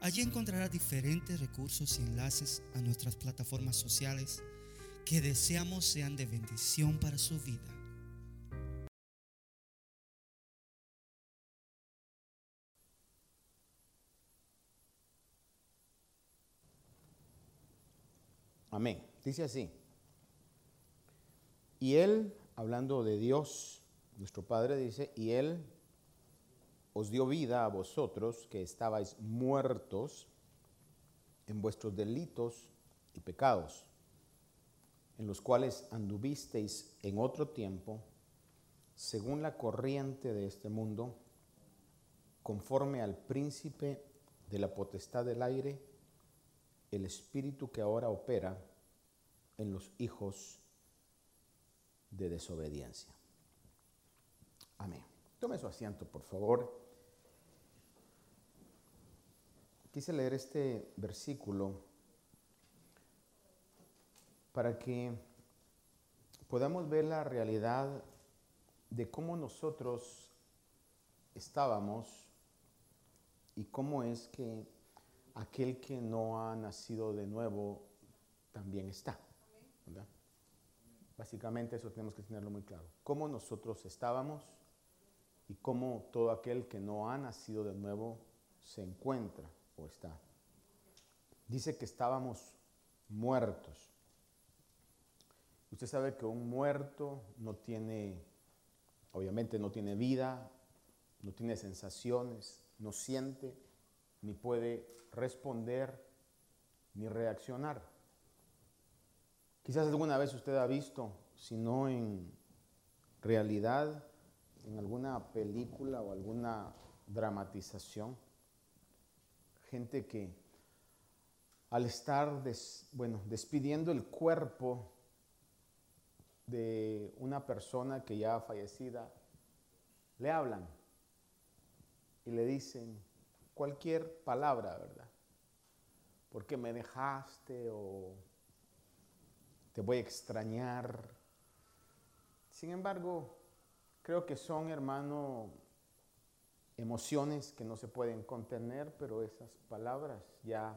Allí encontrará diferentes recursos y enlaces a nuestras plataformas sociales que deseamos sean de bendición para su vida. Amén. Dice así. Y Él, hablando de Dios, nuestro Padre, dice, y Él os dio vida a vosotros que estabais muertos en vuestros delitos y pecados, en los cuales anduvisteis en otro tiempo, según la corriente de este mundo, conforme al príncipe de la potestad del aire, el espíritu que ahora opera en los hijos de desobediencia. Amén. Tome su asiento, por favor. Quise leer este versículo para que podamos ver la realidad de cómo nosotros estábamos y cómo es que aquel que no ha nacido de nuevo también está. Básicamente eso tenemos que tenerlo muy claro. Cómo nosotros estábamos y cómo todo aquel que no ha nacido de nuevo se encuentra o está. Dice que estábamos muertos. Usted sabe que un muerto no tiene, obviamente no tiene vida, no tiene sensaciones, no siente, ni puede responder, ni reaccionar. Quizás alguna vez usted ha visto, si no en realidad, en alguna película o alguna dramatización, gente que al estar bueno, despidiendo el cuerpo de una persona que ya fallecida, le hablan y le dicen cualquier palabra, ¿verdad? Porque me dejaste o te voy a extrañar. Sin embargo, creo que son, hermano, emociones que no se pueden contener, pero esas palabras ya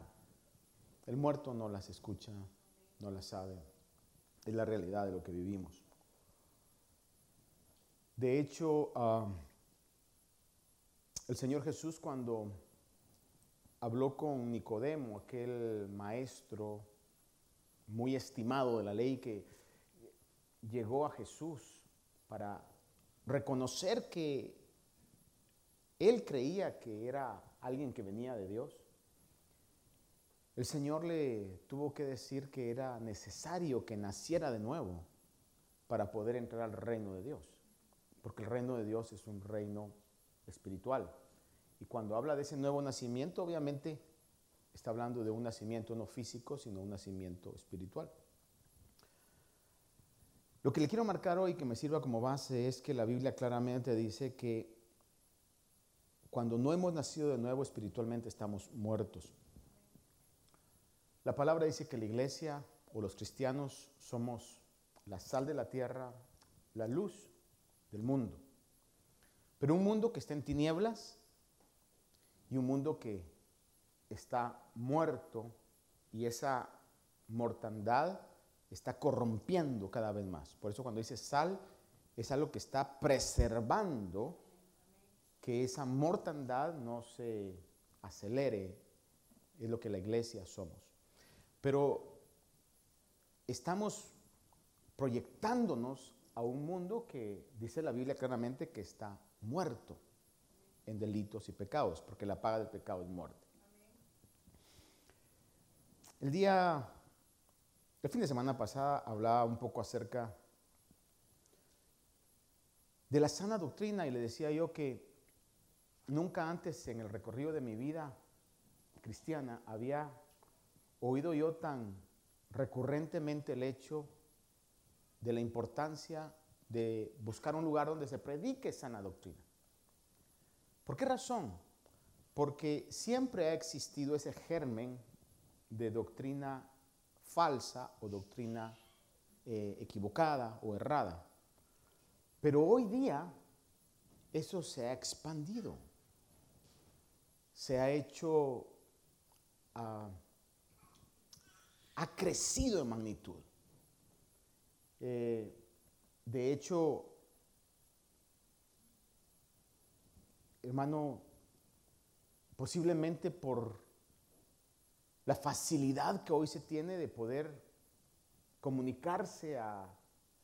el muerto no las escucha, no las sabe. Es la realidad de lo que vivimos. De hecho, ah, el Señor Jesús cuando habló con Nicodemo, aquel maestro muy estimado de la ley que llegó a Jesús para reconocer que él creía que era alguien que venía de Dios. El Señor le tuvo que decir que era necesario que naciera de nuevo para poder entrar al reino de Dios, porque el reino de Dios es un reino espiritual. Y cuando habla de ese nuevo nacimiento, obviamente está hablando de un nacimiento no físico, sino un nacimiento espiritual. Lo que le quiero marcar hoy, que me sirva como base, es que la Biblia claramente dice que cuando no hemos nacido de nuevo espiritualmente estamos muertos. La palabra dice que la iglesia o los cristianos somos la sal de la tierra, la luz del mundo. Pero un mundo que está en tinieblas y un mundo que está muerto y esa mortandad está corrompiendo cada vez más. Por eso cuando dice sal es algo que está preservando que esa mortandad no se acelere, es lo que la iglesia somos. Pero estamos proyectándonos a un mundo que dice la Biblia claramente que está muerto en delitos y pecados, porque la paga del pecado es muerte. El día, el fin de semana pasada hablaba un poco acerca de la sana doctrina y le decía yo que Nunca antes en el recorrido de mi vida cristiana había oído yo tan recurrentemente el hecho de la importancia de buscar un lugar donde se predique sana doctrina. ¿Por qué razón? Porque siempre ha existido ese germen de doctrina falsa o doctrina eh, equivocada o errada. Pero hoy día eso se ha expandido, se ha hecho, ah, ha crecido en magnitud. Eh, de hecho, hermano, posiblemente por la facilidad que hoy se tiene de poder comunicarse a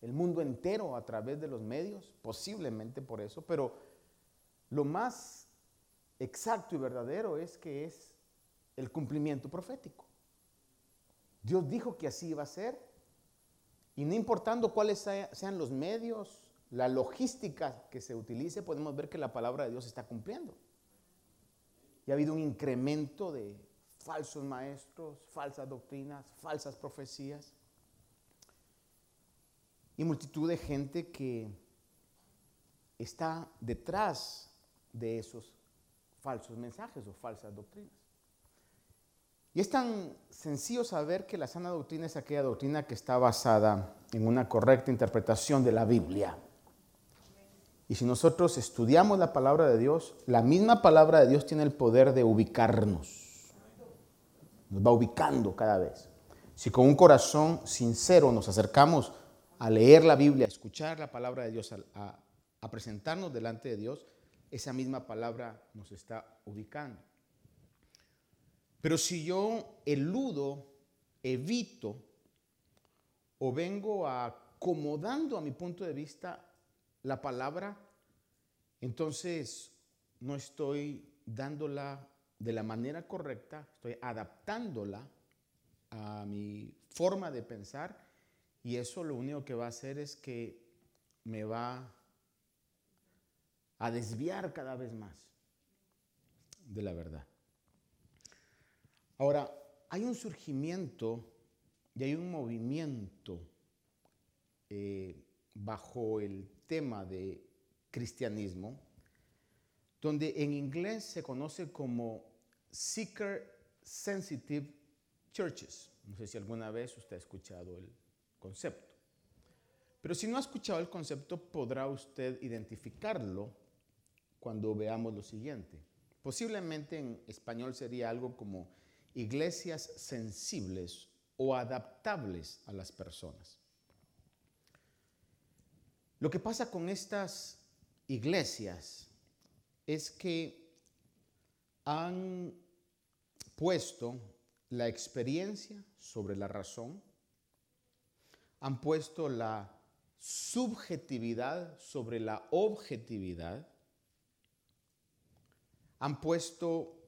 el mundo entero a través de los medios, posiblemente por eso, pero lo más exacto y verdadero es que es el cumplimiento profético. Dios dijo que así iba a ser y no importando cuáles sean los medios, la logística que se utilice, podemos ver que la palabra de Dios está cumpliendo. Y ha habido un incremento de falsos maestros, falsas doctrinas, falsas profecías y multitud de gente que está detrás de esos falsos mensajes o falsas doctrinas. Y es tan sencillo saber que la sana doctrina es aquella doctrina que está basada en una correcta interpretación de la Biblia. Y si nosotros estudiamos la palabra de Dios, la misma palabra de Dios tiene el poder de ubicarnos. Nos va ubicando cada vez. Si con un corazón sincero nos acercamos a leer la Biblia, a escuchar la palabra de Dios, a, presentarnos delante de Dios, esa misma palabra nos está ubicando. Pero si yo eludo, evito o vengo acomodando a mi punto de vista la palabra, entonces no estoy dándola de la manera correcta, estoy adaptándola a mi forma de pensar y eso lo único que va a hacer es que me va a desviar cada vez más de la verdad. Ahora, hay un surgimiento y hay un movimiento eh, bajo el tema de cristianismo, donde en inglés se conoce como Seeker Sensitive Churches. No sé si alguna vez usted ha escuchado el concepto. Pero si no ha escuchado el concepto, podrá usted identificarlo cuando veamos lo siguiente. Posiblemente en español sería algo como iglesias sensibles o adaptables a las personas. Lo que pasa con estas iglesias es que han puesto la experiencia sobre la razón, han puesto la subjetividad sobre la objetividad, han puesto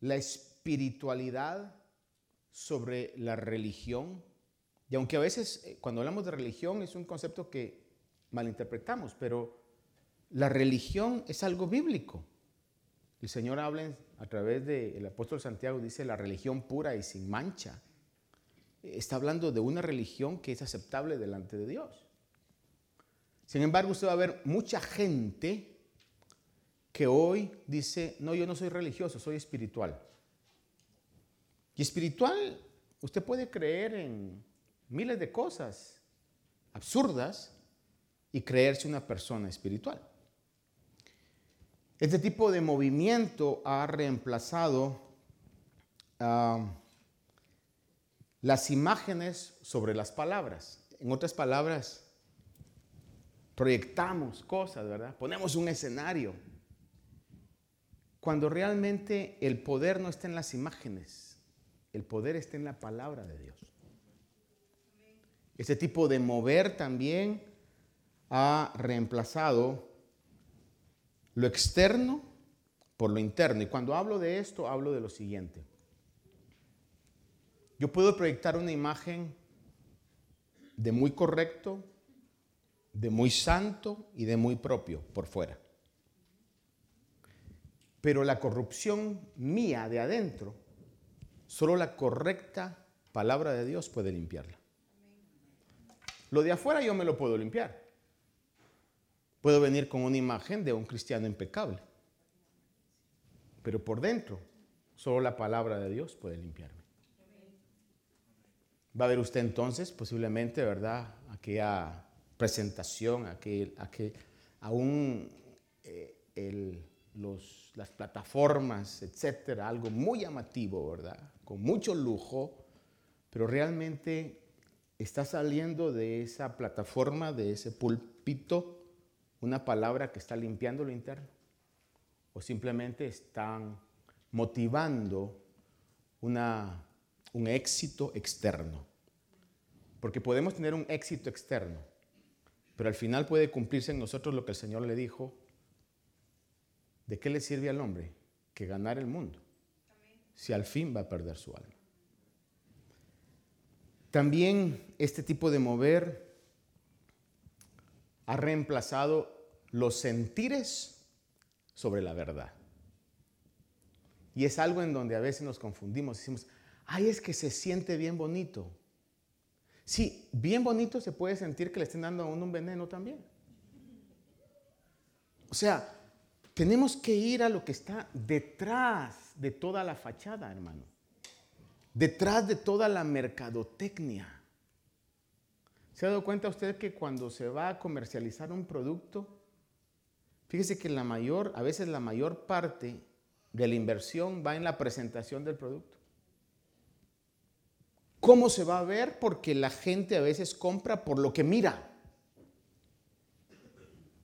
la espiritualidad sobre la religión. Y aunque a veces eh, cuando hablamos de religión es un concepto que malinterpretamos, pero la religión es algo bíblico. El Señor habla a través del apóstol Santiago, dice la religión pura y sin mancha está hablando de una religión que es aceptable delante de Dios. Sin embargo, usted va a ver mucha gente que hoy dice, no, yo no soy religioso, soy espiritual. Y espiritual, usted puede creer en miles de cosas absurdas y creerse una persona espiritual. Este tipo de movimiento ha reemplazado a las imágenes sobre las palabras. En otras palabras, proyectamos cosas, ¿verdad? Ponemos un escenario. Cuando realmente el poder no está en las imágenes, el poder está en la palabra de Dios. Ese tipo de mover también ha reemplazado lo externo por lo interno. Y cuando hablo de esto, hablo de lo siguiente. Yo puedo proyectar una imagen de muy correcto, de muy santo y de muy propio por fuera. Pero la corrupción mía de adentro, solo la correcta palabra de Dios puede limpiarla. Lo de afuera yo me lo puedo limpiar. Puedo venir con una imagen de un cristiano impecable. Pero por dentro, solo la palabra de Dios puede limpiarme. Va a ver usted entonces posiblemente, ¿verdad? Aquella presentación, aquel, aquel, aún eh, los, las plataformas, etcétera, algo muy llamativo, ¿verdad? Con mucho lujo, pero realmente está saliendo de esa plataforma, de ese púlpito, una palabra que está limpiando lo interno. O simplemente están motivando una, un éxito externo. Porque podemos tener un éxito externo, pero al final puede cumplirse en nosotros lo que el Señor le dijo. ¿De qué le sirve al hombre? Que ganar el mundo, si al fin va a perder su alma. También este tipo de mover ha reemplazado los sentires sobre la verdad. Y es algo en donde a veces nos confundimos. Decimos, ay, es que se siente bien bonito. Sí, bien bonito se puede sentir que le estén dando a uno un veneno también. O sea, tenemos que ir a lo que está detrás de toda la fachada, hermano. Detrás de toda la mercadotecnia. ¿Se ha dado cuenta usted que cuando se va a comercializar un producto, fíjese que la mayor, a veces la mayor parte de la inversión va en la presentación del producto? ¿Cómo se va a ver? Porque la gente a veces compra por lo que mira.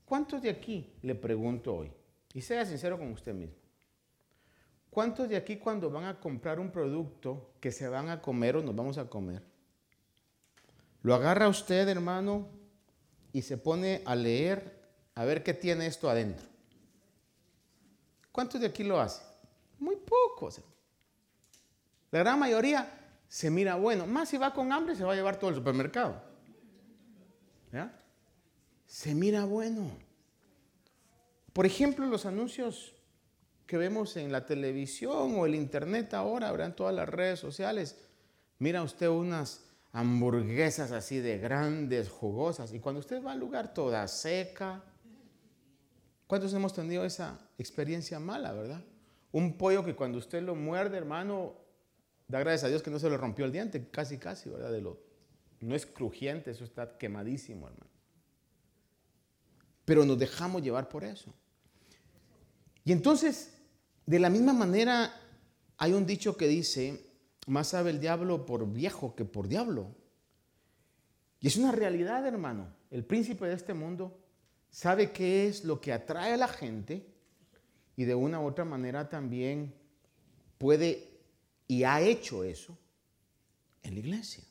¿Cuántos de aquí, le pregunto hoy, y sea sincero con usted mismo, cuántos de aquí cuando van a comprar un producto que se van a comer o nos vamos a comer, lo agarra usted, hermano, y se pone a leer a ver qué tiene esto adentro? ¿Cuántos de aquí lo hacen? Muy pocos. La gran mayoría se mira bueno. Más si va con hambre, se va a llevar todo el supermercado. ¿Ya? Se mira bueno. Por ejemplo, los anuncios que vemos en la televisión o el internet ahora, habrá en todas las redes sociales. Mira usted unas hamburguesas así de grandes, jugosas. Y cuando usted va al lugar toda seca, ¿cuántos hemos tenido esa experiencia mala, verdad? Un pollo que cuando usted lo muerde, hermano, Da gracias a Dios que no se le rompió el diente, casi, casi, ¿verdad? De lo, no es crujiente, eso está quemadísimo, hermano. Pero nos dejamos llevar por eso. Y entonces, de la misma manera, hay un dicho que dice, más sabe el diablo por viejo que por diablo. Y es una realidad, hermano. El príncipe de este mundo sabe qué es lo que atrae a la gente y de una u otra manera también puede y ha hecho eso en la iglesia.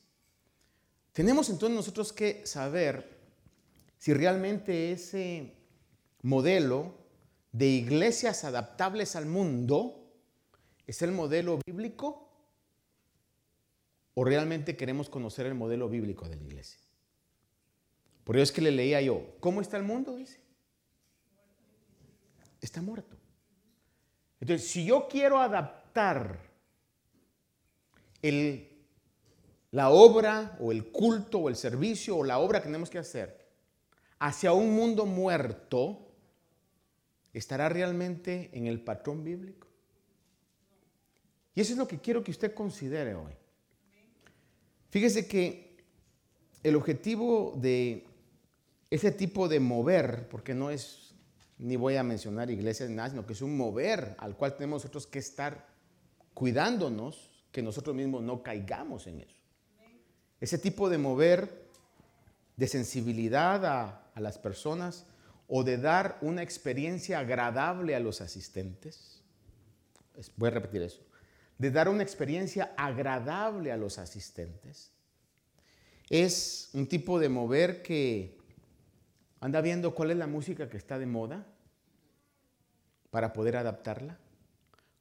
Tenemos entonces nosotros que saber si realmente ese modelo de iglesias adaptables al mundo es el modelo bíblico o realmente queremos conocer el modelo bíblico de la iglesia. Por eso es que le leía yo, ¿cómo está el mundo? Dice. Está muerto. Entonces, si yo quiero adaptar el, la obra o el culto o el servicio o la obra que tenemos que hacer hacia un mundo muerto, ¿estará realmente en el patrón bíblico? Y eso es lo que quiero que usted considere hoy. Fíjese que el objetivo de ese tipo de mover, porque no es, ni voy a mencionar iglesias ni nada, sino que es un mover al cual tenemos nosotros que estar cuidándonos, que nosotros mismos no caigamos en eso. Ese tipo de mover de sensibilidad a, las personas o de dar una experiencia agradable a los asistentes. Voy a repetir eso. De dar una experiencia agradable a los asistentes. Es un tipo de mover que anda viendo cuál es la música que está de moda para poder adaptarla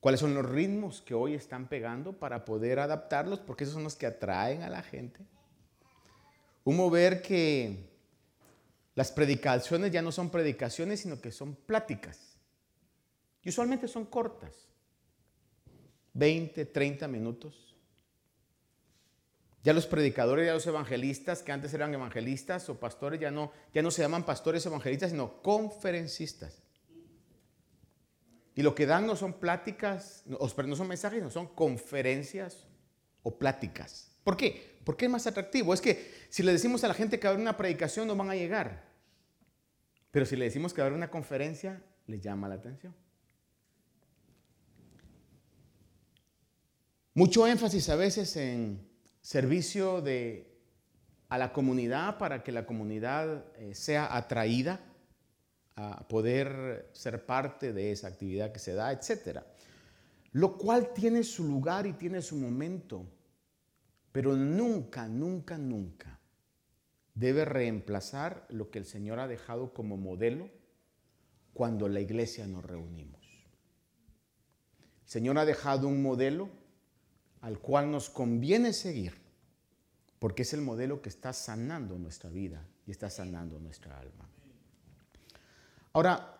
cuáles son los ritmos que hoy están pegando para poder adaptarlos, porque esos son los que atraen a la gente. Un mover que las predicaciones ya no son predicaciones, sino que son pláticas. Y usualmente son cortas. 20, 30 minutos. Ya los predicadores, ya los evangelistas, que antes eran evangelistas o pastores, ya no, ya no se llaman pastores evangelistas, sino conferencistas. Y lo que dan no son pláticas, no, son mensajes, no son conferencias o pláticas. ¿Por qué? Porque es más atractivo. Es que si le decimos a la gente que va a haber una predicación, no van a llegar. Pero si le decimos que va a haber una conferencia, les llama la atención. Mucho énfasis a veces en servicio de, a la comunidad para que la comunidad eh, sea atraída a poder ser parte de esa actividad que se da, etc. Lo cual tiene su lugar y tiene su momento, pero nunca, nunca, nunca debe reemplazar lo que el Señor ha dejado como modelo cuando la iglesia nos reunimos. El Señor ha dejado un modelo al cual nos conviene seguir, porque es el modelo que está sanando nuestra vida y está sanando nuestra alma. Ahora,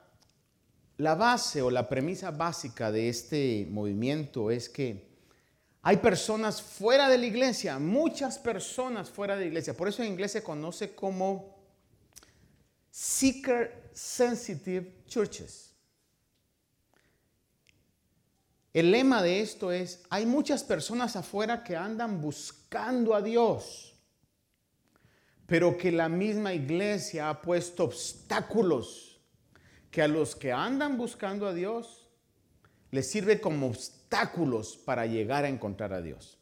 la base o la premisa básica de este movimiento es que hay personas fuera de la iglesia, muchas personas fuera de la iglesia. Por eso en inglés se conoce como seeker sensitive churches. El lema de esto es, hay muchas personas afuera que andan buscando a Dios, pero que la misma iglesia ha puesto obstáculos que a los que andan buscando a Dios les sirve como obstáculos para llegar a encontrar a Dios.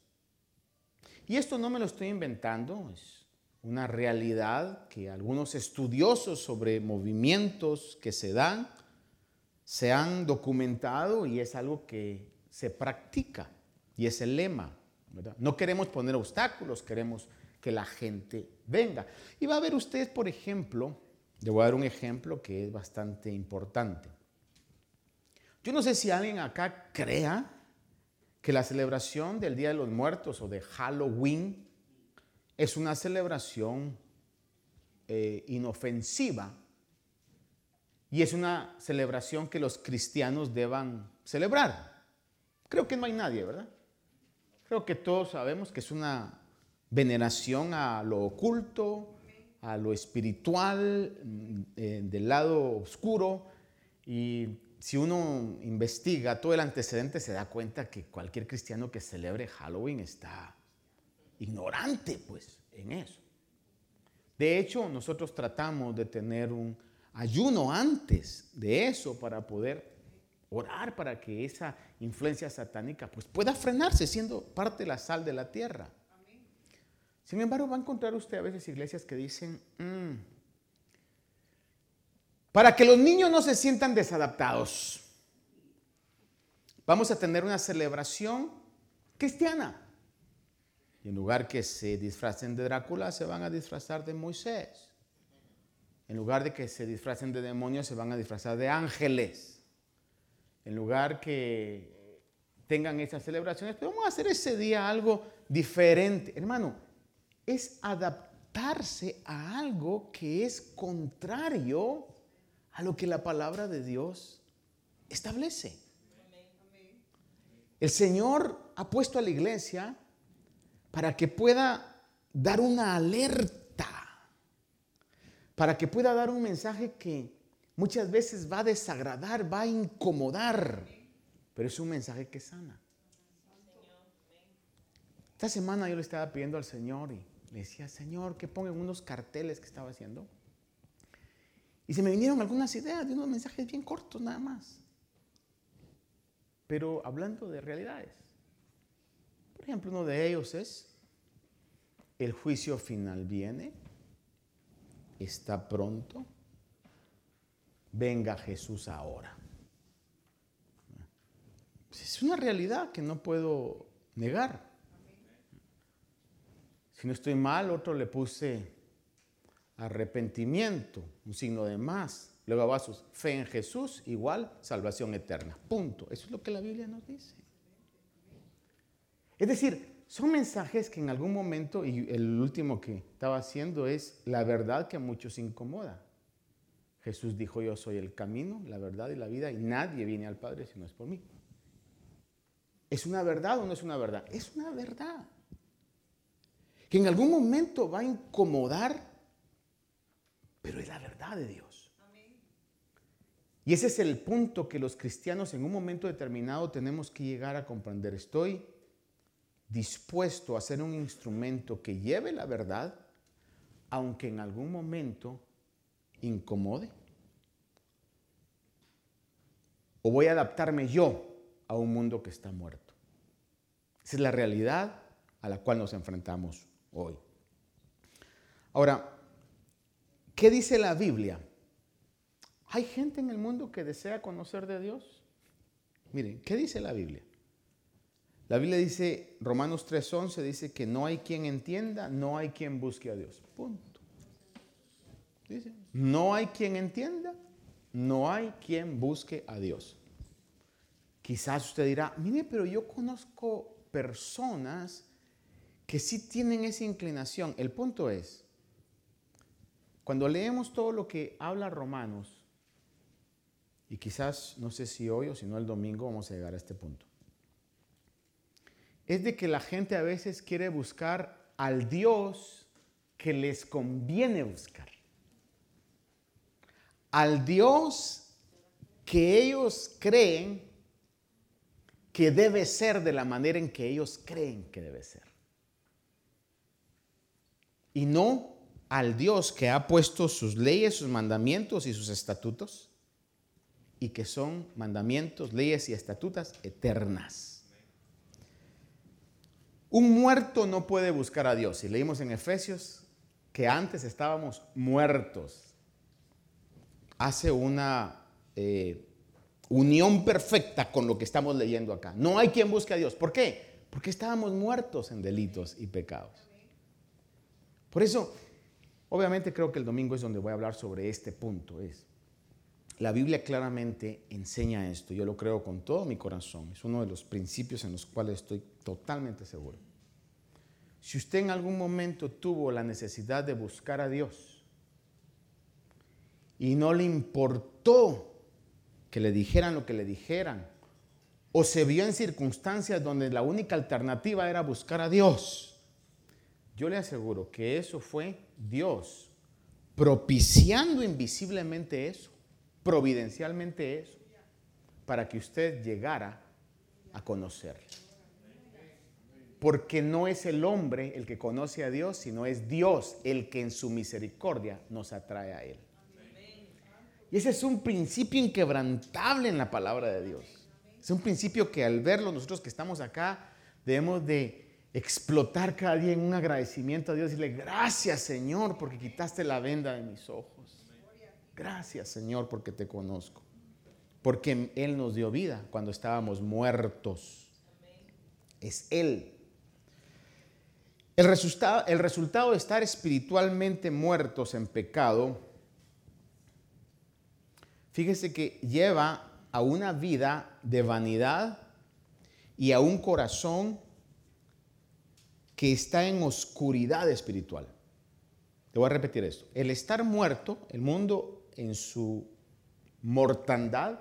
Y esto no me lo estoy inventando, es una realidad que algunos estudiosos sobre movimientos que se dan se han documentado y es algo que se practica y es el lema. No queremos poner obstáculos, queremos que la gente venga. Y va a ver usted, por ejemplo, le voy a dar un ejemplo que es bastante importante. Yo no sé si alguien acá crea que la celebración del Día de los Muertos o de Halloween es una celebración eh, inofensiva y es una celebración que los cristianos deban celebrar. Creo que no hay nadie, ¿verdad? Creo que todos sabemos que es una veneración a lo oculto, a lo espiritual, eh, del lado oscuro. Y si uno investiga todo el antecedente, se da cuenta que cualquier cristiano que celebre Halloween está ignorante, pues, en eso. De hecho, nosotros tratamos de tener un ayuno antes de eso para poder orar para que esa influencia satánica pues pueda frenarse siendo parte de la sal de la tierra. Sin embargo, va a encontrar usted a veces iglesias que dicen, mm, para que los niños no se sientan desadaptados, vamos a tener una celebración cristiana. Y en lugar que se disfracen de Drácula, se van a disfrazar de Moisés. En lugar de que se disfracen de demonios, se van a disfrazar de ángeles. En lugar que tengan esas celebraciones, pero vamos a hacer ese día algo diferente. Hermano, es adaptarse a algo que es contrario a lo que la palabra de Dios establece. El Señor ha puesto a la iglesia para que pueda dar una alerta para que pueda dar un mensaje que muchas veces va a desagradar, va a incomodar, pero es un mensaje que sana. Esta semana yo le estaba pidiendo al Señor y le decía, Señor, que pongan unos carteles que estaba haciendo. Y se me vinieron algunas ideas de unos mensajes bien cortos nada más. Pero hablando de realidades. Por ejemplo, uno de ellos es, el juicio final viene está pronto. Venga Jesús ahora. Es una realidad que no puedo negar. Si no estoy mal, otro le puse arrepentimiento, un signo de más. Luego abajo, fe en Jesús igual salvación eterna. Punto. Eso es lo que la Biblia nos dice. Es decir, son mensajes que en algún momento, y el último que estaba haciendo es la verdad que a muchos incomoda. Jesús dijo, yo soy el camino, la verdad y la vida, y nadie viene al Padre si no es por mí. ¿Es una verdad o no es una verdad? Es una verdad. Que en algún momento va a incomodar, pero es la verdad de Dios. Y ese es el punto que los cristianos en un momento determinado tenemos que llegar a comprender. Estoy dispuesto a ser un instrumento que lleve la verdad, aunque en algún momento incomode? ¿O voy a adaptarme yo a un mundo que está muerto? Esa es la realidad a la cual nos enfrentamos hoy. Ahora, ¿qué dice la Biblia? ¿Hay gente en el mundo que desea conocer de Dios? Miren, ¿qué dice la Biblia? La Biblia dice, Romanos 3:11 dice que no hay quien entienda, no hay quien busque a Dios. Punto. Dice, no hay quien entienda, no hay quien busque a Dios. Quizás usted dirá, mire, pero yo conozco personas que sí tienen esa inclinación. El punto es, cuando leemos todo lo que habla Romanos, y quizás, no sé si hoy o si no el domingo vamos a llegar a este punto, es de que la gente a veces quiere buscar al Dios que les conviene buscar al Dios que ellos creen que debe ser de la manera en que ellos creen que debe ser. Y no al Dios que ha puesto sus leyes, sus mandamientos y sus estatutos, y que son mandamientos, leyes y estatutas eternas. Un muerto no puede buscar a Dios. Y leímos en Efesios que antes estábamos muertos hace una eh, unión perfecta con lo que estamos leyendo acá. No hay quien busque a Dios. ¿Por qué? Porque estábamos muertos en delitos y pecados. Por eso, obviamente creo que el domingo es donde voy a hablar sobre este punto. Es, la Biblia claramente enseña esto, yo lo creo con todo mi corazón, es uno de los principios en los cuales estoy totalmente seguro. Si usted en algún momento tuvo la necesidad de buscar a Dios, y no le importó que le dijeran lo que le dijeran. O se vio en circunstancias donde la única alternativa era buscar a Dios. Yo le aseguro que eso fue Dios propiciando invisiblemente eso, providencialmente eso, para que usted llegara a conocer. Porque no es el hombre el que conoce a Dios, sino es Dios el que en su misericordia nos atrae a Él. Y ese es un principio inquebrantable en la palabra de Dios. Es un principio que al verlo nosotros que estamos acá debemos de explotar cada día en un agradecimiento a Dios y decirle, gracias Señor porque quitaste la venda de mis ojos. Gracias Señor porque te conozco. Porque Él nos dio vida cuando estábamos muertos. Es Él. El el resultado de estar espiritualmente muertos en pecado fíjese que lleva a una vida de vanidad y a un corazón que está en oscuridad espiritual. Te voy a repetir esto. El estar muerto, el mundo en su mortandad,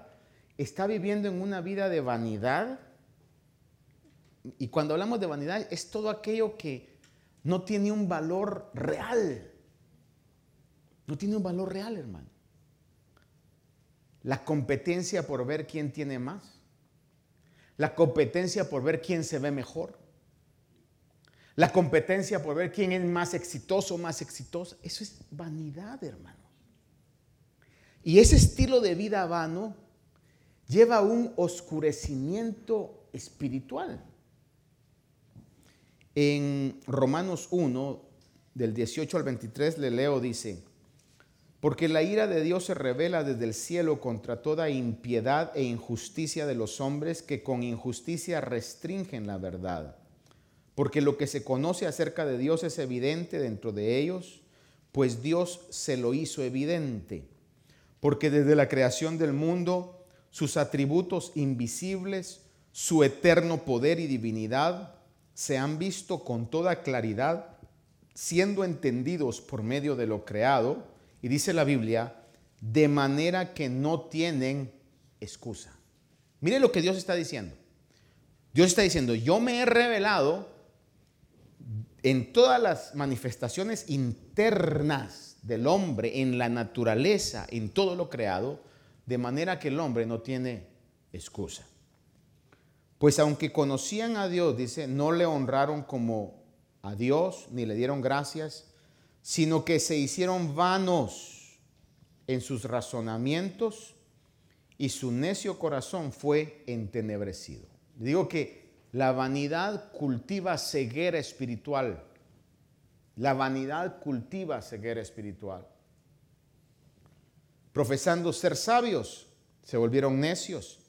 está viviendo en una vida de vanidad. Y cuando hablamos de vanidad es todo aquello que no tiene un valor real. No tiene un valor real, hermano la competencia por ver quién tiene más, la competencia por ver quién se ve mejor, la competencia por ver quién es más exitoso, más exitosa. Eso es vanidad, hermanos. Y ese estilo de vida vano lleva a un oscurecimiento espiritual. En Romanos 1, del 18 al 23, le leo, dice, porque la ira de Dios se revela desde el cielo contra toda impiedad e injusticia de los hombres que con injusticia restringen la verdad. Porque lo que se conoce acerca de Dios es evidente dentro de ellos, pues Dios se lo hizo evidente. Porque desde la creación del mundo, sus atributos invisibles, su eterno poder y divinidad, se han visto con toda claridad, siendo entendidos por medio de lo creado y dice la Biblia, de manera que no tienen excusa. Mire lo que Dios está diciendo. Dios está diciendo, yo me he revelado en todas las manifestaciones internas del hombre, en la naturaleza, en todo lo creado, de manera que el hombre no tiene excusa. Pues aunque conocían a Dios, dice, no le honraron como a Dios, ni le dieron gracias, sino que se hicieron vanos en sus razonamientos y su necio corazón fue entenebrecido. Digo que la vanidad cultiva ceguera espiritual. La vanidad cultiva ceguera espiritual. Profesando ser sabios, se volvieron necios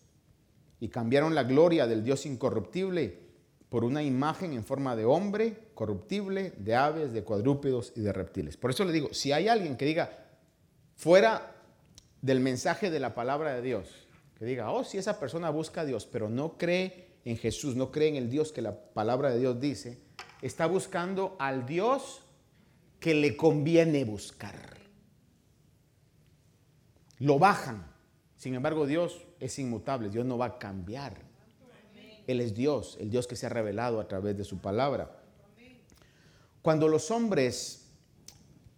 y cambiaron la gloria del Dios incorruptible por una imagen en forma de hombre corruptible, de aves, de cuadrúpedos y de reptiles. Por eso le digo, si hay alguien que diga fuera del mensaje de la palabra de Dios, que diga, oh, si esa persona busca a Dios, pero no cree en Jesús, no cree en el Dios que la palabra de Dios dice, está buscando al Dios que le conviene buscar. Lo bajan. Sin embargo, Dios es inmutable, Dios no va a cambiar. Él es Dios, el Dios que se ha revelado a través de su palabra. Cuando los hombres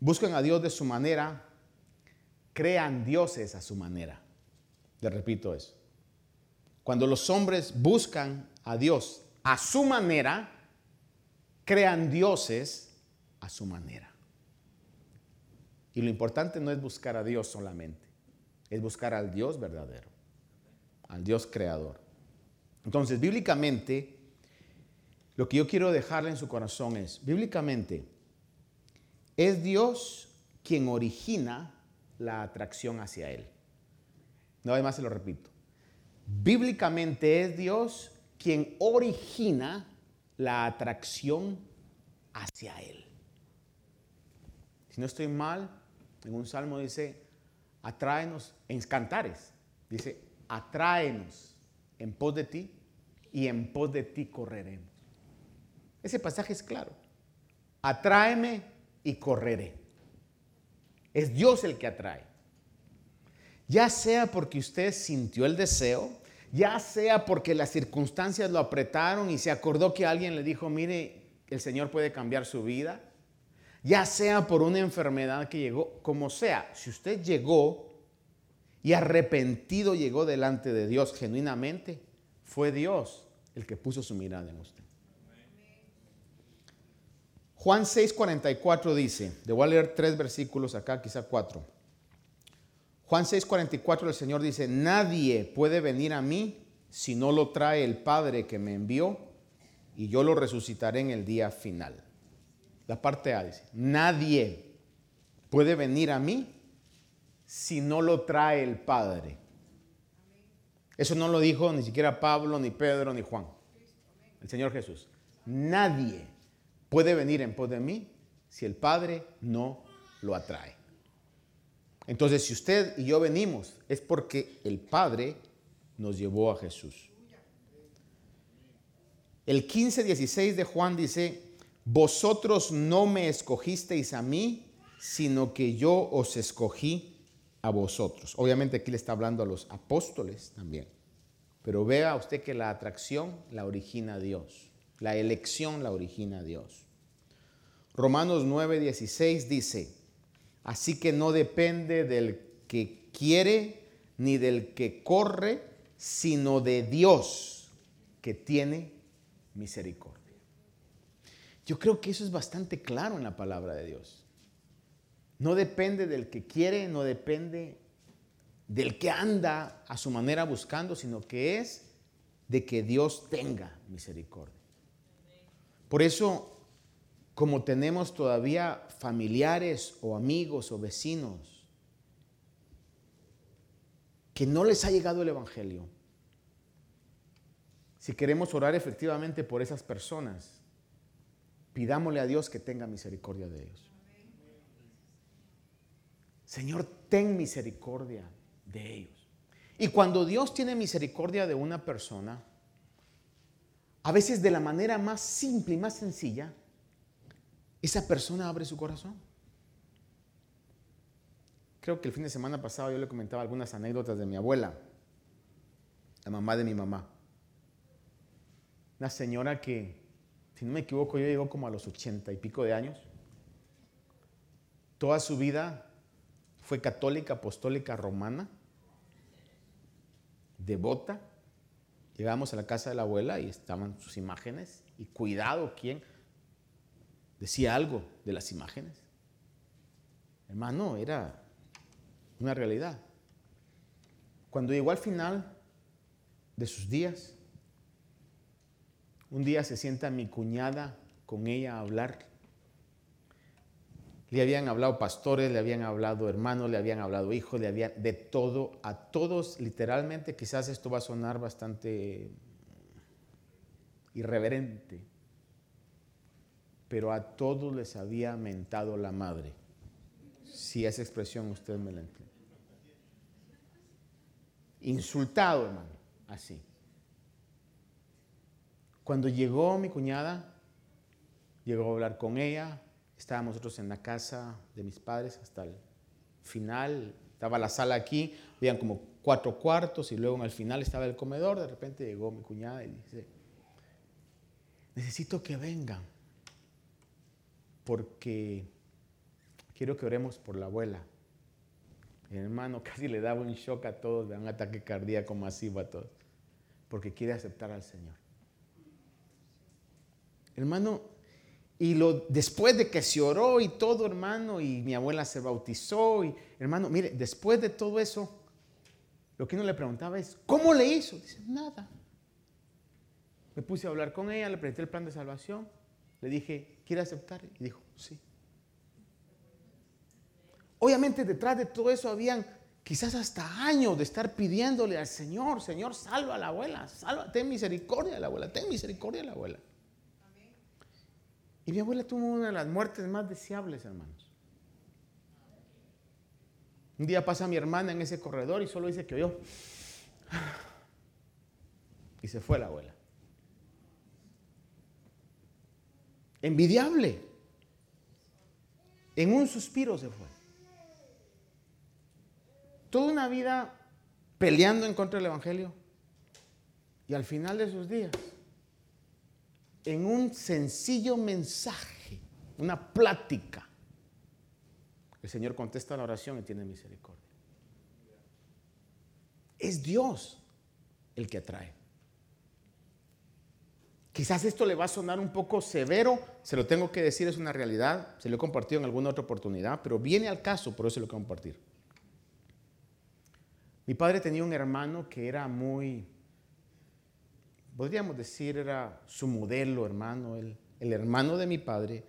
buscan a Dios de su manera, crean dioses a su manera. Le repito eso. Cuando los hombres buscan a Dios a su manera, crean dioses a su manera. Y lo importante no es buscar a Dios solamente, es buscar al Dios verdadero, al Dios creador. Entonces, bíblicamente, lo que yo quiero dejarle en su corazón es, bíblicamente, es Dios quien origina la atracción hacia Él. No, más se lo repito. Bíblicamente es Dios quien origina la atracción hacia Él. Si no estoy mal, en un salmo dice, atráenos en cantares. Dice, atráenos en pos de ti y en pos de ti correremos. Ese pasaje es claro. Atráeme y correré. Es Dios el que atrae. Ya sea porque usted sintió el deseo, ya sea porque las circunstancias lo apretaron y se acordó que alguien le dijo, mire, el Señor puede cambiar su vida, ya sea por una enfermedad que llegó, como sea, si usted llegó y arrepentido llegó delante de Dios genuinamente, fue Dios el que puso su mirada en usted. Juan 6:44 dice, a leer tres versículos acá, quizá cuatro. Juan 6:44 el Señor dice, nadie puede venir a mí si no lo trae el Padre que me envió y yo lo resucitaré en el día final. La parte A dice, nadie puede venir a mí si no lo trae el Padre. Eso no lo dijo ni siquiera Pablo, ni Pedro, ni Juan. El Señor Jesús. Nadie puede venir en pos de mí si el Padre no lo atrae. Entonces, si usted y yo venimos, es porque el Padre nos llevó a Jesús. El 15:16 de Juan dice, vosotros no me escogisteis a mí, sino que yo os escogí a vosotros. Obviamente aquí le está hablando a los apóstoles también. Pero vea usted que la atracción la origina Dios. La elección la origina Dios. Romanos 9:16 dice, Así que no depende del que quiere ni del que corre, sino de Dios que tiene misericordia. Yo creo que eso es bastante claro en la palabra de Dios. No depende del que quiere, no depende del que anda a su manera buscando, sino que es de que Dios tenga misericordia. Por eso como tenemos todavía familiares o amigos o vecinos que no les ha llegado el Evangelio, si queremos orar efectivamente por esas personas, pidámosle a Dios que tenga misericordia de ellos. Señor, ten misericordia de ellos. Y cuando Dios tiene misericordia de una persona, a veces de la manera más simple y más sencilla, esa persona abre su corazón. creo que el fin de semana pasado yo le comentaba algunas anécdotas de mi abuela, la mamá de mi mamá. Una señora que, si no me equivoco, yo llegó como a los ochenta y pico de años. Toda su vida fue católica, apostólica, romana, devota. Llegamos a la casa de la abuela y estaban sus imágenes. Y cuidado, ¿quién decía algo de las imágenes? Hermano, era una realidad. Cuando llegó al final de sus días, un día se sienta mi cuñada con ella a hablar. Le habían hablado pastores, le habían hablado hermanos, le habían hablado hijos, le habían de todo, a todos literalmente, quizás esto va a sonar bastante irreverente, pero a todos les había mentado la madre. Si esa expresión usted me la entiende. Insultado, hermano, así. Cuando llegó mi cuñada, llegó a hablar con ella, estábamos nosotros en la casa de mis padres hasta el final, estaba la sala aquí, habían como cuatro cuartos y luego al final estaba el comedor, de repente llegó mi cuñada y dice, necesito que vengan porque quiero que oremos por la abuela. Hermano casi le daba un shock a todos, un ataque cardíaco masivo a todos, porque quiere aceptar al Señor. Hermano, y lo, después de que se oró y todo, hermano, y mi abuela se bautizó, y hermano, mire, después de todo eso, lo que uno le preguntaba es, ¿cómo le hizo? Dice, nada. Me puse a hablar con ella, le presenté el plan de salvación, le dije, ¿quiere aceptar? Y dijo, sí. Obviamente detrás de todo eso habían quizás hasta años de estar pidiéndole al Señor, Señor, salva a la abuela, salva, ten misericordia a la abuela, ten misericordia a la abuela. Y mi abuela tuvo una de las muertes más deseables, hermanos. Un día pasa mi hermana en ese corredor y solo dice que oyó. Y se fue la abuela. Envidiable. En un suspiro se fue toda una vida peleando en contra del Evangelio y al final de sus días, en un sencillo mensaje, una plática, el Señor contesta la oración y tiene misericordia. Es Dios el que atrae. Quizás esto le va a sonar un poco severo, se lo tengo que decir, es una realidad, se lo he compartido en alguna otra oportunidad, pero viene al caso, por eso lo quiero compartir. Mi padre tenía un hermano que era muy, podríamos decir, era su modelo hermano. El, el hermano de mi padre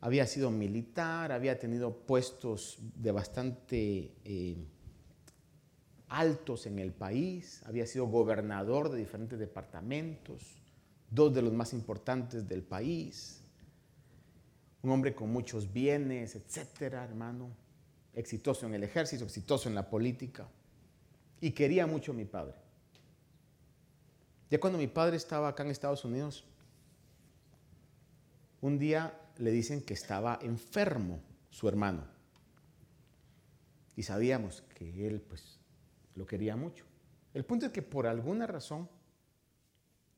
había sido militar, había tenido puestos de bastante eh, altos en el país, había sido gobernador de diferentes departamentos, dos de los más importantes del país, un hombre con muchos bienes, etcétera, hermano, exitoso en el ejército, exitoso en la política. Y quería mucho a mi padre. Ya cuando mi padre estaba acá en Estados Unidos, un día le dicen que estaba enfermo su hermano. Y sabíamos que él pues lo quería mucho. El punto es que por alguna razón,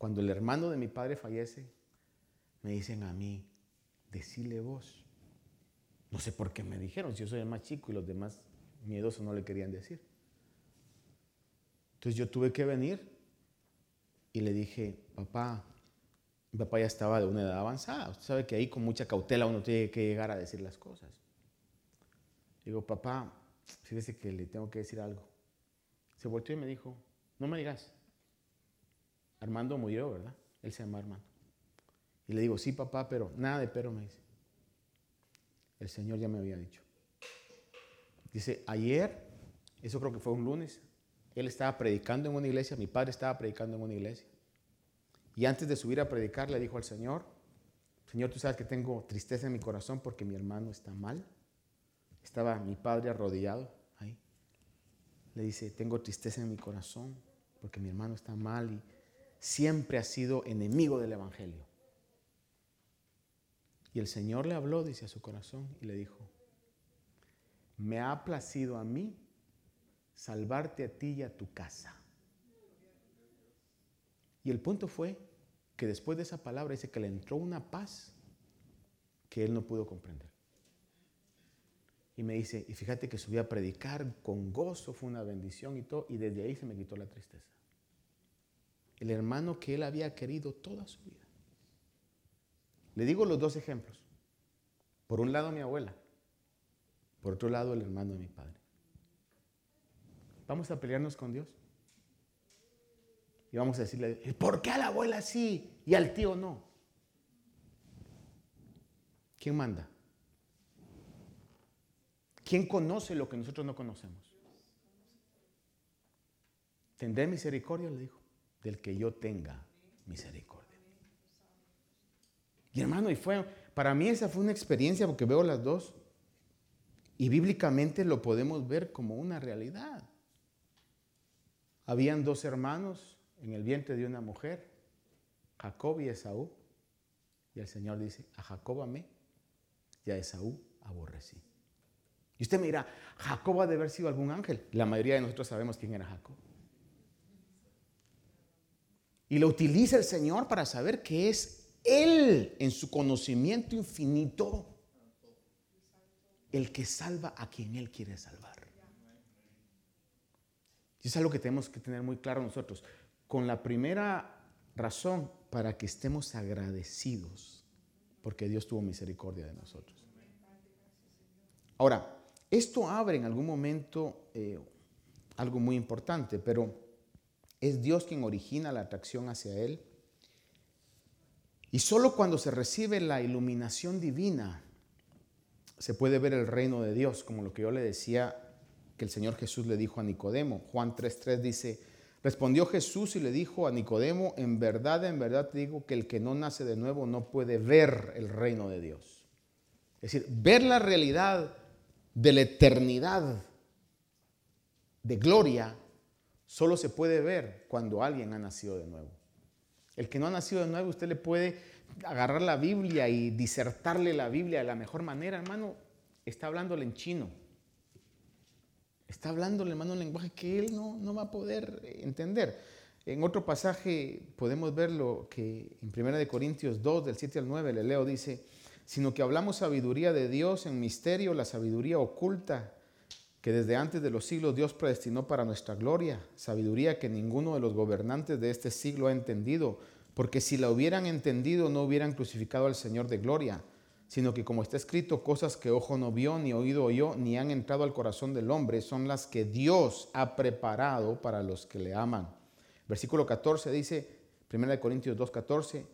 cuando el hermano de mi padre fallece, me dicen a mí, decile vos. No sé por qué me dijeron, si yo soy el más chico y los demás miedosos no le querían decir. Entonces yo tuve que venir y le dije, papá, mi papá ya estaba de una edad avanzada. Usted sabe que ahí con mucha cautela uno tiene que llegar a decir las cosas. Digo, papá, fíjese que le tengo que decir algo. Se volteó y me dijo, no me digas. Armando murió, ¿verdad? Él se llama Armando. Y le digo, sí, papá, pero nada de pero, me dice. El Señor ya me había dicho. Dice, ayer, eso creo que fue un lunes, él estaba predicando en una iglesia, mi padre estaba predicando en una iglesia. Y antes de subir a predicar le dijo al Señor, Señor, tú sabes que tengo tristeza en mi corazón porque mi hermano está mal. Estaba mi padre arrodillado ahí. Le dice, tengo tristeza en mi corazón porque mi hermano está mal y siempre ha sido enemigo del Evangelio. Y el Señor le habló, dice, a su corazón y le dijo, me ha placido a mí salvarte a ti y a tu casa. Y el punto fue que después de esa palabra dice que le entró una paz que él no pudo comprender. Y me dice, y fíjate que subí a predicar con gozo, fue una bendición y todo, y desde ahí se me quitó la tristeza. El hermano que él había querido toda su vida. Le digo los dos ejemplos. Por un lado mi abuela, por otro lado el hermano de mi padre. Vamos a pelearnos con Dios. Y vamos a decirle, ¿por qué a la abuela sí y al tío no? ¿Quién manda? ¿Quién conoce lo que nosotros no conocemos? Tendré misericordia, le dijo, del que yo tenga misericordia. Y hermano, y fue, para mí esa fue una experiencia porque veo las dos. Y bíblicamente lo podemos ver como una realidad. Habían dos hermanos en el vientre de una mujer, Jacob y Esaú. Y el Señor dice, a Jacob amé y a Esaú aborrecí. Y usted me dirá, Jacob ha de haber sido algún ángel. La mayoría de nosotros sabemos quién era Jacob. Y lo utiliza el Señor para saber que es Él en su conocimiento infinito el que salva a quien Él quiere salvar. Y es algo que tenemos que tener muy claro nosotros con la primera razón para que estemos agradecidos porque Dios tuvo misericordia de nosotros. Ahora, esto abre en algún momento eh, algo muy importante, pero es Dios quien origina la atracción hacia Él. Y solo cuando se recibe la iluminación divina se puede ver el reino de Dios, como lo que yo le decía que el Señor Jesús le dijo a Nicodemo. Juan 3.3 dice, Respondió Jesús y le dijo a Nicodemo, en verdad, en verdad te digo que el que no nace de nuevo no puede ver el reino de Dios. Es decir, ver la realidad de la eternidad de gloria solo se puede ver cuando alguien ha nacido de nuevo. El que no ha nacido de nuevo, usted le puede agarrar la Biblia y disertarle la Biblia de la mejor manera, hermano, está hablándole en chino. Está hablando el hermano un lenguaje que él no, no va a poder entender. En otro pasaje podemos verlo que en 1 Corintios 2, del 7 al 9, le leo, dice, sino que hablamos sabiduría de Dios en misterio, la sabiduría oculta que desde antes de los siglos Dios predestinó para nuestra gloria, sabiduría que ninguno de los gobernantes de este siglo ha entendido, porque si la hubieran entendido no hubieran crucificado al Señor de gloria sino que como está escrito, cosas que ojo no vio, ni oído oyó, ni han entrado al corazón del hombre, son las que Dios ha preparado para los que le aman. Versículo 14 dice, 1 Corintios 2, 14,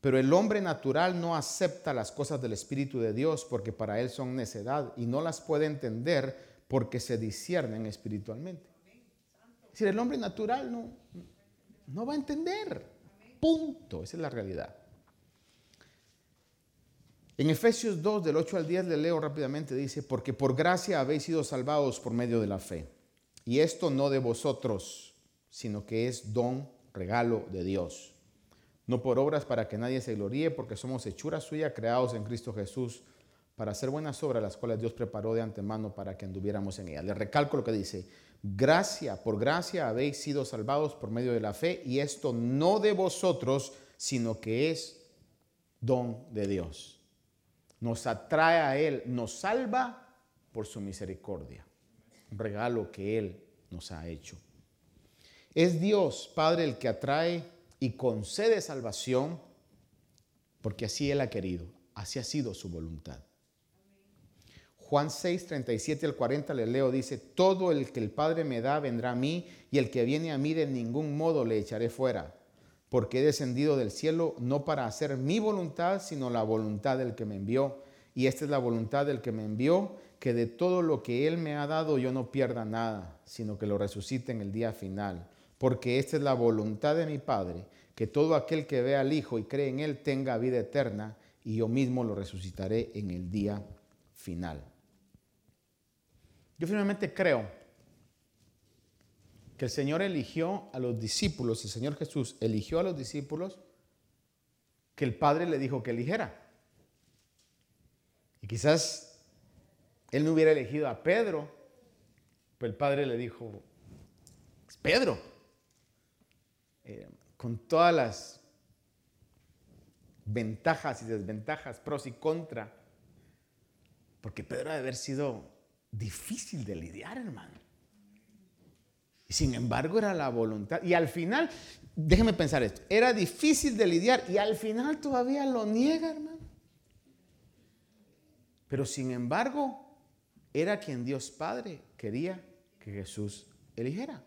pero el hombre natural no acepta las cosas del Espíritu de Dios porque para él son necedad y no las puede entender porque se disciernen espiritualmente. Es decir, el hombre natural no, no va a entender. Punto. Esa es la realidad. En Efesios 2, del 8 al 10, le leo rápidamente, dice, porque por gracia habéis sido salvados por medio de la fe. Y esto no de vosotros, sino que es don, regalo de Dios. No por obras para que nadie se gloríe, porque somos hechura suya, creados en Cristo Jesús, para hacer buenas obras, las cuales Dios preparó de antemano para que anduviéramos en ellas. Le recalco lo que dice, gracia, por gracia habéis sido salvados por medio de la fe, y esto no de vosotros, sino que es don de Dios nos atrae a Él, nos salva por su misericordia. Un regalo que Él nos ha hecho. Es Dios, Padre, el que atrae y concede salvación porque así Él ha querido, así ha sido su voluntad. Juan 6, 37 al 40 le leo, dice, todo el que el Padre me da vendrá a mí y el que viene a mí de ningún modo le echaré fuera porque he descendido del cielo no para hacer mi voluntad, sino la voluntad del que me envió. Y esta es la voluntad del que me envió, que de todo lo que Él me ha dado yo no pierda nada, sino que lo resucite en el día final. Porque esta es la voluntad de mi Padre, que todo aquel que vea al Hijo y cree en Él tenga vida eterna, y yo mismo lo resucitaré en el día final. Yo finalmente creo que el Señor eligió a los discípulos, el Señor Jesús eligió a los discípulos que el Padre le dijo que eligiera. Y quizás él no hubiera elegido a Pedro, pues el padre le dijo, es Pedro, eh, con todas las ventajas y desventajas, pros y contra, porque Pedro ha de haber sido difícil de lidiar, hermano. Y sin embargo era la voluntad. Y al final, déjeme pensar esto, era difícil de lidiar y al final todavía lo niega, hermano. Pero sin embargo, era quien Dios Padre quería que Jesús eligiera.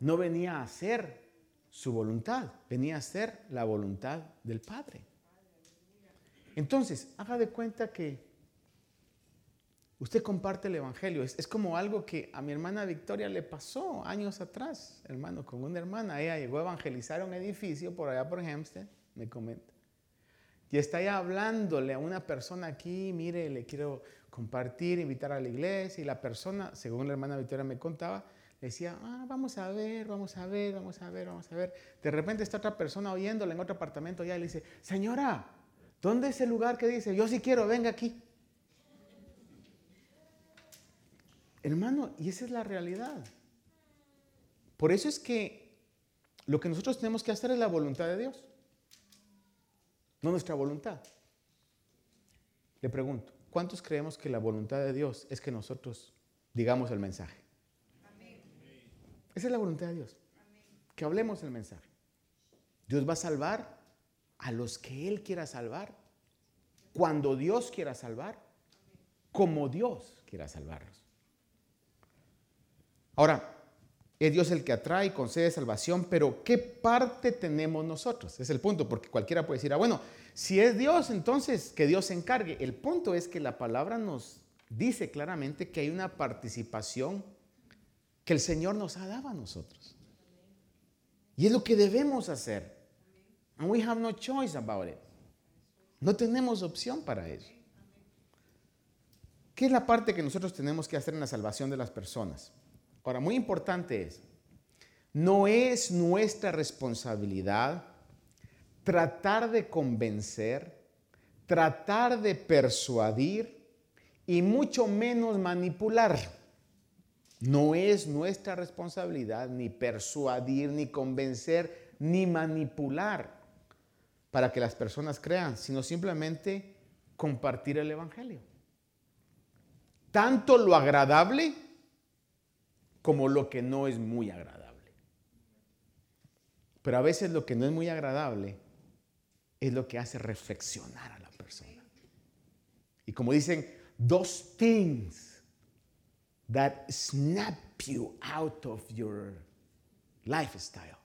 No venía a hacer su voluntad, venía a ser la voluntad del Padre. Entonces, haga de cuenta que usted comparte el Evangelio. Es, como algo que a mi hermana Victoria le pasó años atrás, hermano, con una hermana. Ella llegó a evangelizar un edificio por allá por Hempstead, me comenta. Y está ahí hablándole a una persona aquí, mire, le quiero compartir, invitar a la iglesia. Y la persona, según la hermana Victoria me contaba, decía, ah, vamos a ver, vamos a ver, vamos a ver, vamos a ver. De repente está otra persona oyéndole en otro apartamento ya y le dice, señora, ¿dónde es el lugar que dice? Yo sí quiero, venga aquí. Hermano, y esa es la realidad. Por eso es que lo que nosotros tenemos que hacer es la voluntad de Dios, no nuestra voluntad. Le pregunto, ¿cuántos creemos que la voluntad de Dios es que nosotros digamos el mensaje? Esa es la voluntad de Dios. Que hablemos el mensaje. Dios va a salvar a los que Él quiera salvar, cuando Dios quiera salvar, como Dios quiera salvarlos. Ahora, es Dios el que atrae y concede salvación, pero ¿qué parte tenemos nosotros? Es el punto, porque cualquiera puede decir, ah, bueno, si es Dios, entonces que Dios se encargue. El punto es que la palabra nos dice claramente que hay una participación que el Señor nos ha dado a nosotros. Y es lo que debemos hacer. And we have no choice about it. No tenemos opción para eso. ¿Qué es la parte que nosotros tenemos que hacer en la salvación de las personas? Ahora, muy importante es, no es nuestra responsabilidad tratar de convencer, tratar de persuadir y mucho menos manipular. No es nuestra responsabilidad ni persuadir, ni convencer, ni manipular para que las personas crean, sino simplemente compartir el Evangelio. Tanto lo agradable como lo que no es muy agradable. Pero a veces lo que no es muy agradable es lo que hace reflexionar a la persona. Y como dicen, dos things that snap you out of your lifestyle.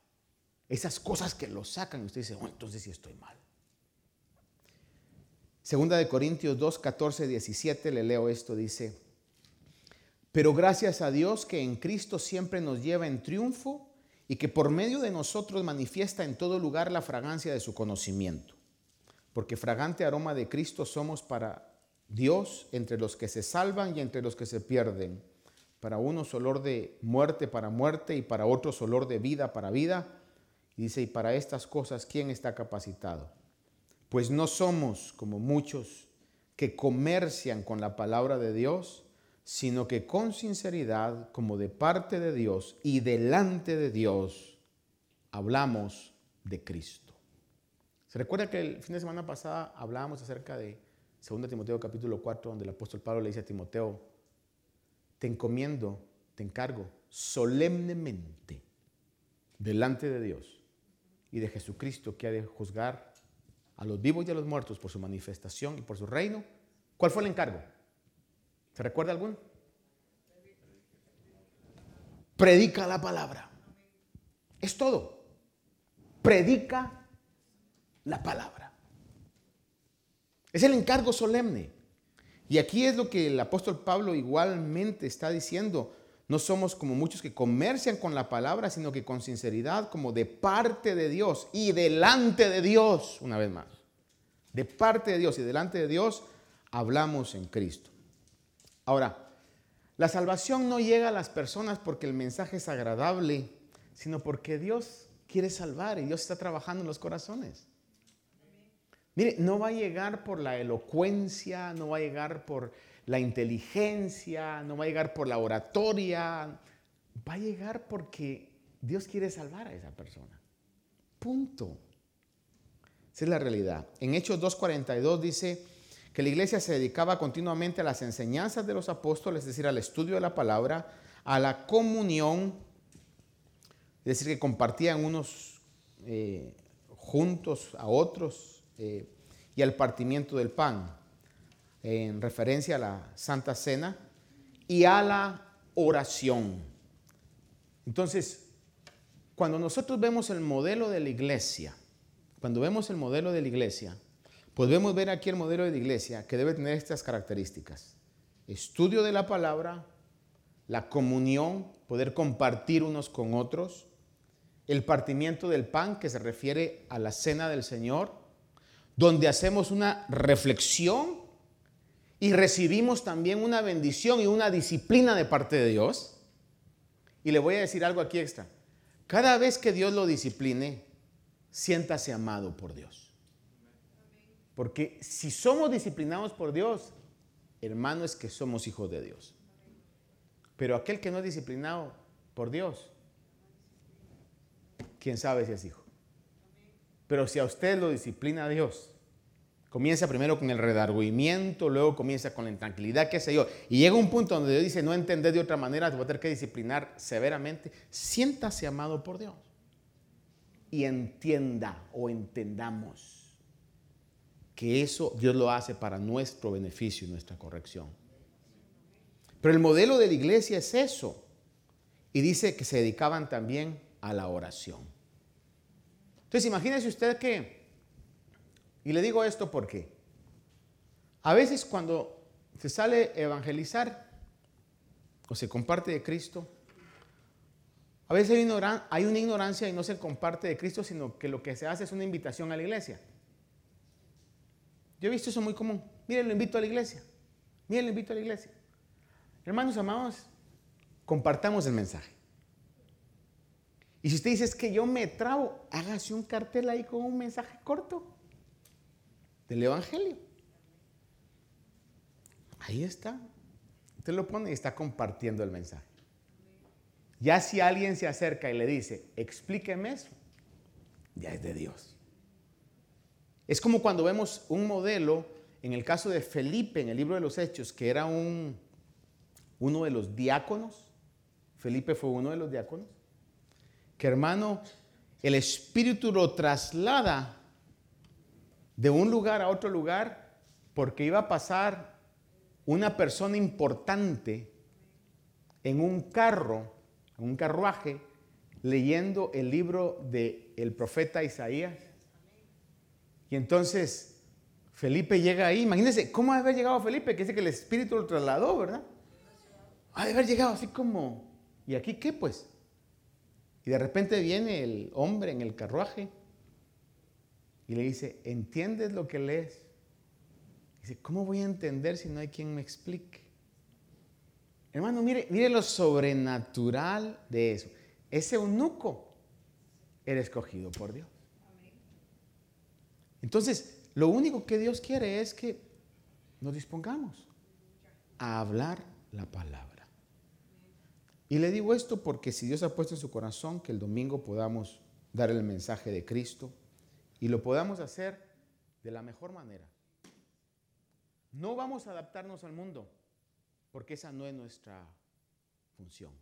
Esas cosas que lo sacan y usted dice, oh, entonces sí estoy mal. Segunda de Corintios 2, 14, 17, le leo esto, dice, pero gracias a Dios que en Cristo siempre nos lleva en triunfo y que por medio de nosotros manifiesta en todo lugar la fragancia de su conocimiento. Porque fragante aroma de Cristo somos para Dios entre los que se salvan y entre los que se pierden para unos olor de muerte para muerte y para otros olor de vida para vida. Y dice, y para estas cosas, ¿quién está capacitado? Pues no somos como muchos que comercian con la palabra de Dios, sino que con sinceridad, como de parte de Dios y delante de Dios, hablamos de Cristo. ¿Se recuerda que el fin de semana pasada hablábamos acerca de 2 Timoteo capítulo 4, donde el apóstol Pablo le dice a Timoteo, te encomiendo, te encargo solemnemente delante de Dios y de Jesucristo que ha de juzgar a los vivos y a los muertos por su manifestación y por su reino. ¿Cuál fue el encargo? ¿Se recuerda algún? Predica la palabra. Es todo. Predica la palabra. Es el encargo solemne. Y aquí es lo que el apóstol Pablo igualmente está diciendo. No somos como muchos que comercian con la palabra, sino que con sinceridad, como de parte de Dios y delante de Dios, una vez más. De parte de Dios y delante de Dios hablamos en Cristo. Ahora, la salvación no llega a las personas porque el mensaje es agradable, sino porque Dios quiere salvar y Dios está trabajando en los corazones. Mire, no va a llegar por la elocuencia, no va a llegar por la inteligencia, no va a llegar por la oratoria, va a llegar porque Dios quiere salvar a esa persona. Punto. Esa es la realidad. En Hechos 2.42 dice que la iglesia se dedicaba continuamente a las enseñanzas de los apóstoles, es decir, al estudio de la palabra, a la comunión, es decir, que compartían unos eh, juntos a otros, eh, y al partimiento del pan, en referencia a la Santa Cena, y a la oración. Entonces, cuando nosotros vemos el modelo de la iglesia, cuando vemos el modelo de la iglesia, podemos ver aquí el modelo de la iglesia que debe tener estas características. Estudio de la palabra, la comunión, poder compartir unos con otros, el partimiento del pan que se refiere a la cena del Señor, donde hacemos una reflexión y recibimos también una bendición y una disciplina de parte de Dios. Y le voy a decir algo aquí extra. Cada vez que Dios lo discipline, siéntase amado por Dios. Porque si somos disciplinados por Dios, hermano, es que somos hijos de Dios. Pero aquel que no es disciplinado por Dios, quién sabe si es hijo. Pero si a usted lo disciplina Dios, comienza primero con el redargüimiento, luego comienza con la intranquilidad, qué sé yo, y llega un punto donde Dios dice, no entender de otra manera, te voy a tener que disciplinar severamente, siéntase amado por Dios y entienda o entendamos que eso Dios lo hace para nuestro beneficio y nuestra corrección. Pero el modelo de la iglesia es eso. Y dice que se dedicaban también a la oración. Entonces imagínese usted que, y le digo esto porque, a veces cuando se sale a evangelizar o se comparte de Cristo, a veces hay, una ignorancia y no se comparte de Cristo, sino que lo que se hace es una invitación a la iglesia. Yo he visto eso muy común. Miren, lo invito a la iglesia. Miren, lo invito a la iglesia. Hermanos amados, compartamos el mensaje. Y si usted dice es que yo me trabo, hágase un cartel ahí con un mensaje corto del Evangelio. Ahí está. Usted lo pone y está compartiendo el mensaje. Ya si alguien se acerca y le dice, explíqueme eso, ya es de Dios. Es como cuando vemos un modelo, en el caso de Felipe, en el libro de los Hechos, que era un, uno de los diáconos. Felipe fue uno de los diáconos. Que hermano, el Espíritu lo traslada de un lugar a otro lugar porque iba a pasar una persona importante en un carro un carruaje leyendo el libro del el profeta Isaías. Y entonces Felipe llega ahí. Imagínense, ¿cómo ha de haber llegado Felipe? Que dice que el Espíritu lo trasladó, ¿verdad? Ha de haber llegado así como, ¿y aquí qué pues? Y de repente viene el hombre en el carruaje y le dice, ¿entiendes lo que lees? Dice, ¿cómo voy a entender si no hay quien me explique? Hermano, mire, mire lo sobrenatural de eso. Ese eunuco era escogido por Dios. Entonces, lo único que Dios quiere es que nos dispongamos a hablar la palabra. Y le digo esto porque si Dios ha puesto en su corazón que el domingo podamos dar el mensaje de Cristo y lo podamos hacer de la mejor manera. No vamos a adaptarnos al mundo porque esa no es nuestra función.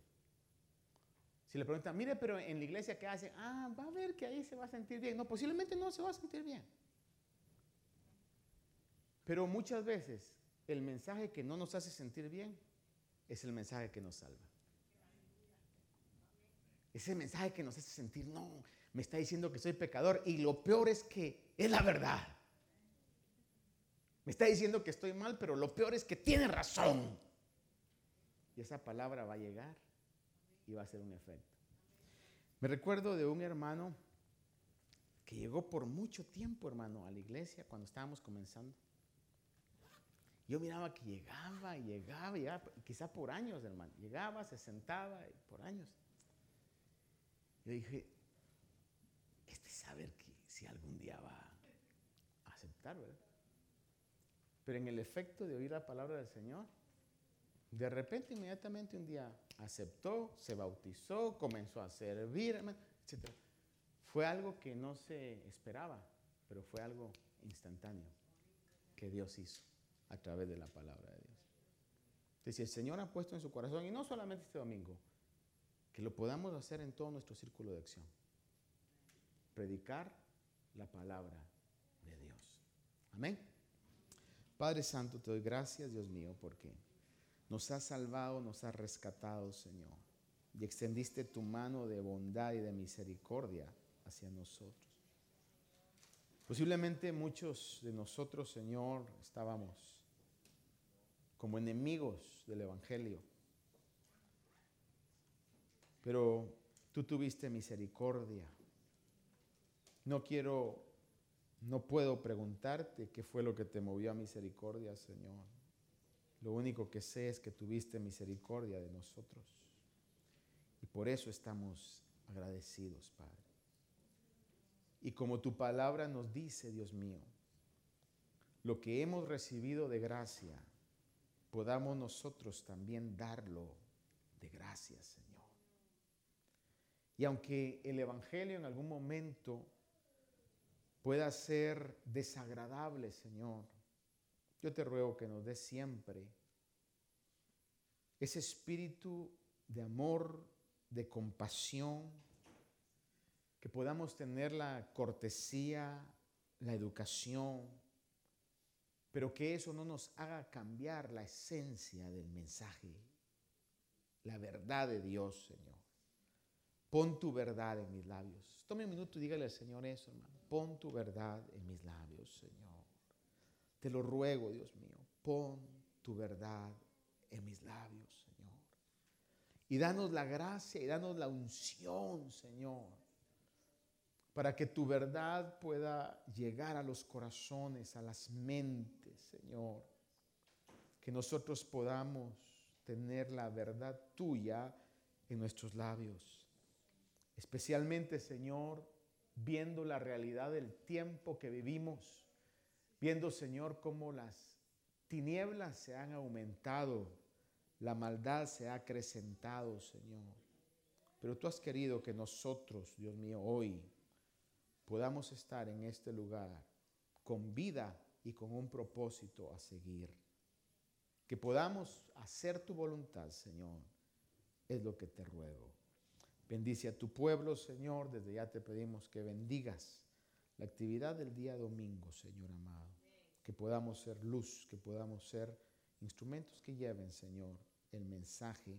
Si le preguntan, mire, pero en la iglesia, ¿qué hace? Ah, va a ver que ahí se va a sentir bien. No, posiblemente no se va a sentir bien. Pero muchas veces el mensaje que no nos hace sentir bien es el mensaje que nos salva. Ese mensaje que nos hace sentir, no, me está diciendo que soy pecador y lo peor es que es la verdad. Me está diciendo que estoy mal, pero lo peor es que tiene razón. Y esa palabra va a llegar y va a ser un efecto. Me recuerdo de un hermano que llegó por mucho tiempo, hermano, a la iglesia cuando estábamos comenzando. Yo miraba que llegaba llegaba, llegaba, quizá por años, hermano. Llegaba, se sentaba, por años. Yo dije, este saber que si algún día va a aceptar, ¿verdad? Pero en el efecto de oír la palabra del Señor, de repente, inmediatamente un día aceptó, se bautizó, comenzó a servir, etc. Fue algo que no se esperaba, pero fue algo instantáneo que Dios hizo a través de la palabra de Dios. Entonces, si el Señor ha puesto en su corazón, y no solamente este domingo, que lo podamos hacer en todo nuestro círculo de acción, predicar la palabra de Dios. Amén. Padre Santo, te doy gracias, Dios mío, porque nos has salvado, nos has rescatado, Señor, y extendiste tu mano de bondad y de misericordia hacia nosotros. Posiblemente muchos de nosotros, Señor, estábamos como enemigos del Evangelio, pero tú tuviste misericordia. No quiero, no puedo preguntarte qué fue lo que te movió a misericordia, Señor. Lo único que sé es que tuviste misericordia de nosotros. Y por eso estamos agradecidos, Padre. Y como tu palabra nos dice, Dios mío, lo que hemos recibido de gracia, podamos nosotros también darlo de gracia, Señor. Y aunque el Evangelio en algún momento pueda ser desagradable, Señor, yo te ruego que nos des siempre ese espíritu de amor, de compasión, que podamos tener la cortesía, la educación, pero que eso no nos haga cambiar la esencia del mensaje, la verdad de Dios, Señor. Pon tu verdad en mis labios. Tome un minuto y dígale al Señor eso, hermano. Pon tu verdad en mis labios, Señor. Te lo ruego, Dios mío, pon tu verdad en mis labios, Señor. Y danos la gracia y danos la unción, Señor, para que tu verdad pueda llegar a los corazones, a las mentes, Señor. Que nosotros podamos tener la verdad tuya en nuestros labios. Especialmente, Señor, viendo la realidad del tiempo que vivimos viendo, Señor, cómo las tinieblas se han aumentado, la maldad se ha acrecentado, Señor. Pero tú has querido que nosotros, Dios mío, hoy podamos estar en este lugar con vida y con un propósito a seguir. Que podamos hacer tu voluntad, Señor, es lo que te ruego. Bendice a tu pueblo, Señor. Desde ya te pedimos que bendigas la actividad del día domingo, Señor amado. Que podamos ser luz, que podamos ser instrumentos que lleven, Señor, el mensaje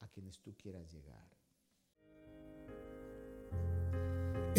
a quienes tú quieras llegar.